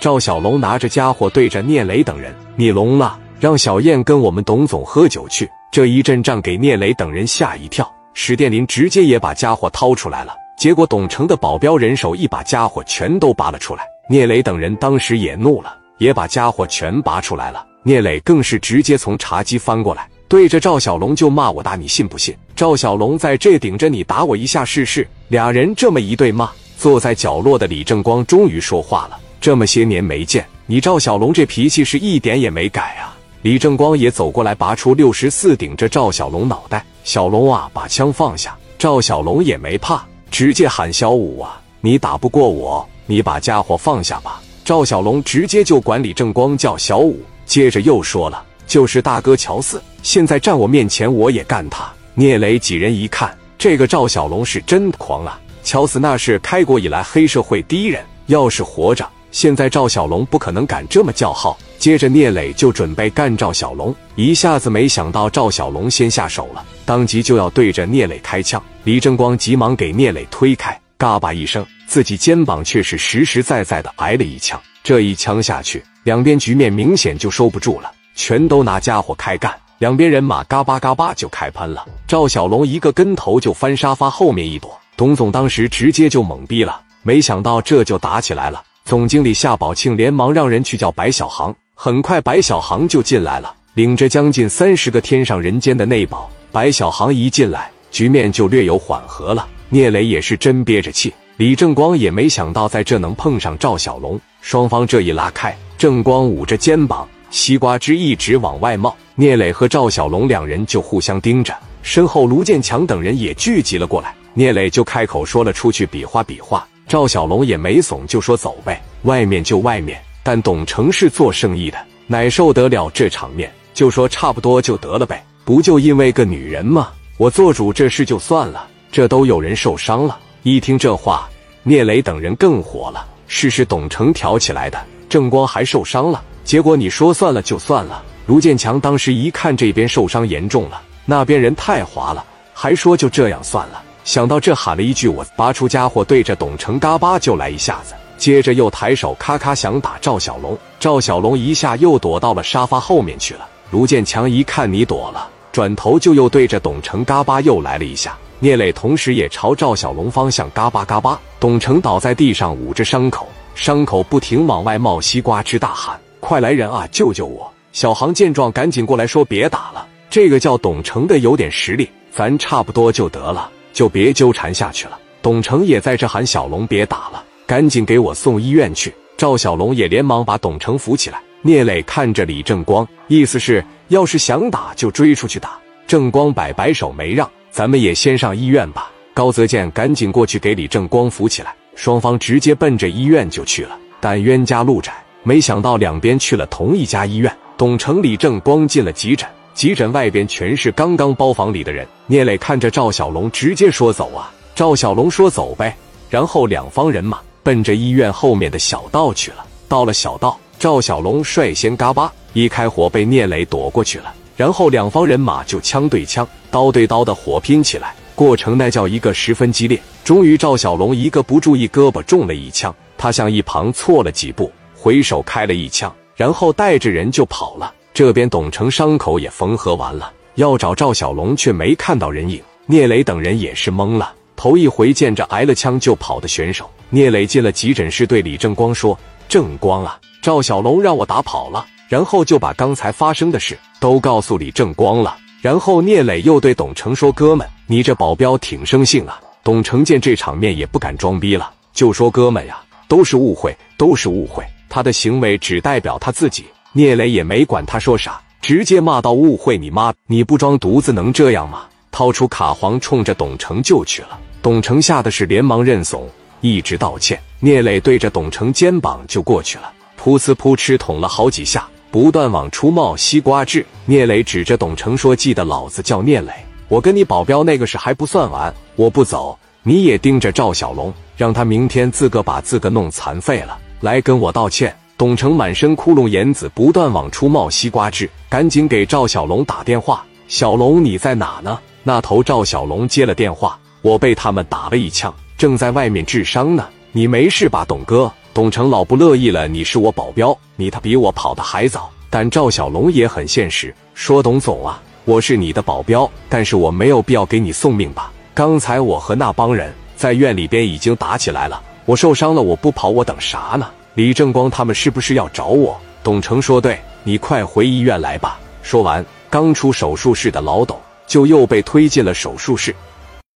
赵小龙拿着家伙对着聂磊等人：“你聋了？让小燕跟我们董总喝酒去。”这一阵仗给聂磊等人吓一跳，史殿林直接也把家伙掏出来了。结果董成的保镖人手一把家伙全都拔了出来。聂磊等人当时也怒了，也把家伙全拔出来了。聂磊更是直接从茶几翻过来，对着赵小龙就骂：“我打你信不信？”赵小龙在这顶着你打我一下试试。俩人这么一对骂，坐在角落的李正光终于说话了。这么些年没见，你赵小龙这脾气是一点也没改啊！李正光也走过来，拔出六十四，顶着赵小龙脑袋。小龙啊，把枪放下！赵小龙也没怕，直接喊小五啊，你打不过我，你把家伙放下吧！赵小龙直接就管李正光叫小五，接着又说了，就是大哥乔四，现在站我面前，我也干他。聂磊几人一看，这个赵小龙是真狂啊！乔四那是开国以来黑社会第一人，要是活着。现在赵小龙不可能敢这么叫号，接着聂磊就准备干赵小龙，一下子没想到赵小龙先下手了，当即就要对着聂磊开枪。李正光急忙给聂磊推开，嘎巴一声，自己肩膀却是实实在在的挨了一枪。这一枪下去，两边局面明显就收不住了，全都拿家伙开干，两边人马嘎巴嘎巴就开喷了。赵小龙一个跟头就翻沙发后面一躲，董总当时直接就懵逼了，没想到这就打起来了。总经理夏宝庆连忙让人去叫白小航，很快白小航就进来了，领着将近三十个天上人间的内保。白小航一进来，局面就略有缓和了。聂磊也是真憋着气，李正光也没想到在这能碰上赵小龙。双方这一拉开，正光捂着肩膀，西瓜汁一直往外冒。聂磊和赵小龙两人就互相盯着，身后卢建强等人也聚集了过来。聂磊就开口说了：“出去比划比划。”赵小龙也没怂，就说走呗，外面就外面。但董成是做生意的，哪受得了这场面？就说差不多就得了呗，不就因为个女人吗？我做主这事就算了，这都有人受伤了。一听这话，聂磊等人更火了。事是董成挑起来的，正光还受伤了，结果你说算了就算了。卢建强当时一看这边受伤严重了，那边人太滑了，还说就这样算了。想到这，喊了一句：“我拔出家伙，对着董成嘎巴就来一下子。”接着又抬手咔咔想打赵小龙，赵小龙一下又躲到了沙发后面去了。卢建强一看你躲了，转头就又对着董成嘎巴又来了一下。聂磊同时也朝赵小龙方向嘎巴嘎巴。董成倒在地上捂着伤口，伤口不停往外冒西瓜汁，大喊：“快来人啊，救救我！”小航见状赶紧过来说：“别打了，这个叫董成的有点实力，咱差不多就得了。”就别纠缠下去了。董成也在这喊小龙别打了，赶紧给我送医院去。赵小龙也连忙把董成扶起来。聂磊看着李正光，意思是要是想打就追出去打。正光摆摆手没让，咱们也先上医院吧。高泽健赶紧过去给李正光扶起来，双方直接奔着医院就去了。但冤家路窄，没想到两边去了同一家医院。董成、李正光进了急诊。急诊外边全是刚刚包房里的人。聂磊看着赵小龙，直接说：“走啊！”赵小龙说：“走呗。”然后两方人马奔着医院后面的小道去了。到了小道，赵小龙率先嘎巴一开火，被聂磊躲过去了。然后两方人马就枪对枪、刀对刀的火拼起来，过程那叫一个十分激烈。终于，赵小龙一个不注意，胳膊中了一枪，他向一旁错了几步，回手开了一枪，然后带着人就跑了。这边董成伤口也缝合完了，要找赵小龙却没看到人影。聂磊等人也是懵了，头一回见着挨了枪就跑的选手。聂磊进了急诊室，对李正光说：“正光啊，赵小龙让我打跑了。”然后就把刚才发生的事都告诉李正光了。然后聂磊又对董成说：“哥们，你这保镖挺生性啊。”董成见这场面也不敢装逼了，就说：“哥们呀，都是误会，都是误会。他的行为只代表他自己。”聂磊也没管他说啥，直接骂道：“误会你妈！你不装犊子能这样吗？”掏出卡簧冲着董成就去了。董成吓得是连忙认怂，一直道歉。聂磊对着董成肩膀就过去了，噗呲噗哧捅了好几下，不断往出冒西瓜汁。聂磊指着董成说：“记得老子叫聂磊，我跟你保镖那个事还不算完，我不走，你也盯着赵小龙，让他明天自个把自个弄残废了，来跟我道歉。”董成满身窟窿，眼子不断往出冒西瓜汁，赶紧给赵小龙打电话：“小龙，你在哪呢？”那头赵小龙接了电话：“我被他们打了一枪，正在外面治伤呢。你没事吧，董哥？”董成老不乐意了：“你是我保镖，你他比我跑得还早。”但赵小龙也很现实，说：“董总啊，我是你的保镖，但是我没有必要给你送命吧？刚才我和那帮人在院里边已经打起来了，我受伤了，我不跑，我等啥呢？李正光他们是不是要找我？”董成说：“对，你快回医院来吧。”说完，刚出手术室的老董就又被推进了手术室。